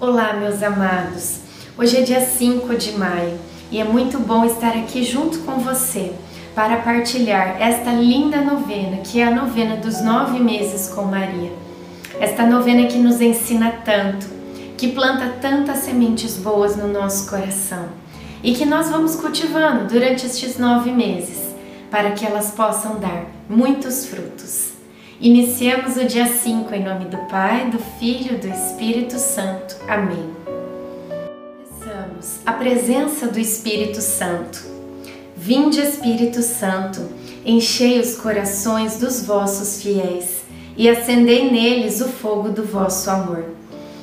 Olá, meus amados. Hoje é dia 5 de maio e é muito bom estar aqui junto com você para partilhar esta linda novena, que é a novena dos nove meses com Maria. Esta novena que nos ensina tanto, que planta tantas sementes boas no nosso coração e que nós vamos cultivando durante estes nove meses para que elas possam dar muitos frutos. Iniciamos o dia 5 em nome do Pai, do Filho e do Espírito Santo. Amém. Peçamos a presença do Espírito Santo. Vinde, Espírito Santo, enchei os corações dos vossos fiéis e acendei neles o fogo do vosso amor.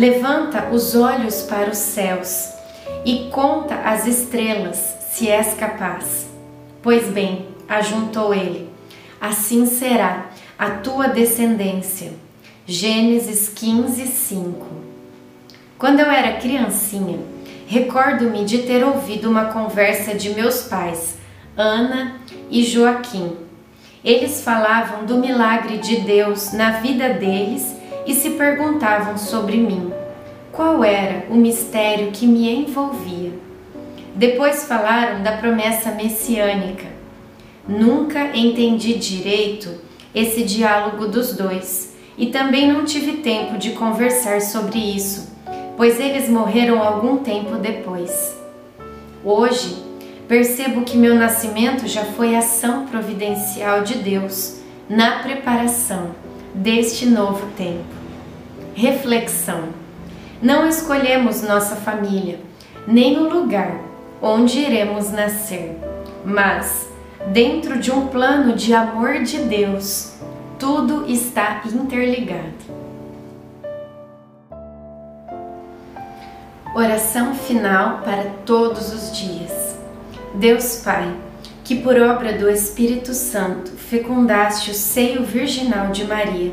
Levanta os olhos para os céus e conta as estrelas se és capaz. Pois bem, ajuntou ele, assim será a tua descendência. Gênesis 15, 5 Quando eu era criancinha, recordo-me de ter ouvido uma conversa de meus pais, Ana e Joaquim. Eles falavam do milagre de Deus na vida deles e se perguntavam sobre mim. Qual era o mistério que me envolvia? Depois falaram da promessa messiânica. Nunca entendi direito esse diálogo dos dois e também não tive tempo de conversar sobre isso, pois eles morreram algum tempo depois. Hoje, percebo que meu nascimento já foi ação providencial de Deus na preparação deste novo tempo. Reflexão: Não escolhemos nossa família, nem o lugar onde iremos nascer, mas dentro de um plano de amor de Deus, tudo está interligado. Oração final para todos os dias. Deus Pai, que por obra do Espírito Santo fecundaste o seio virginal de Maria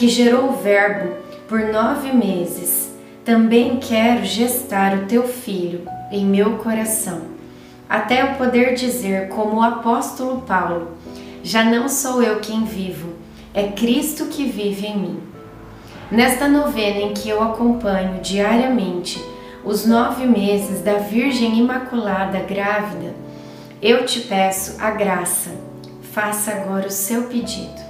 que gerou o Verbo por nove meses também quero gestar o teu filho em meu coração, até eu poder dizer, como o apóstolo Paulo: Já não sou eu quem vivo, é Cristo que vive em mim. Nesta novena em que eu acompanho diariamente os nove meses da Virgem Imaculada grávida, eu te peço a graça. Faça agora o seu pedido.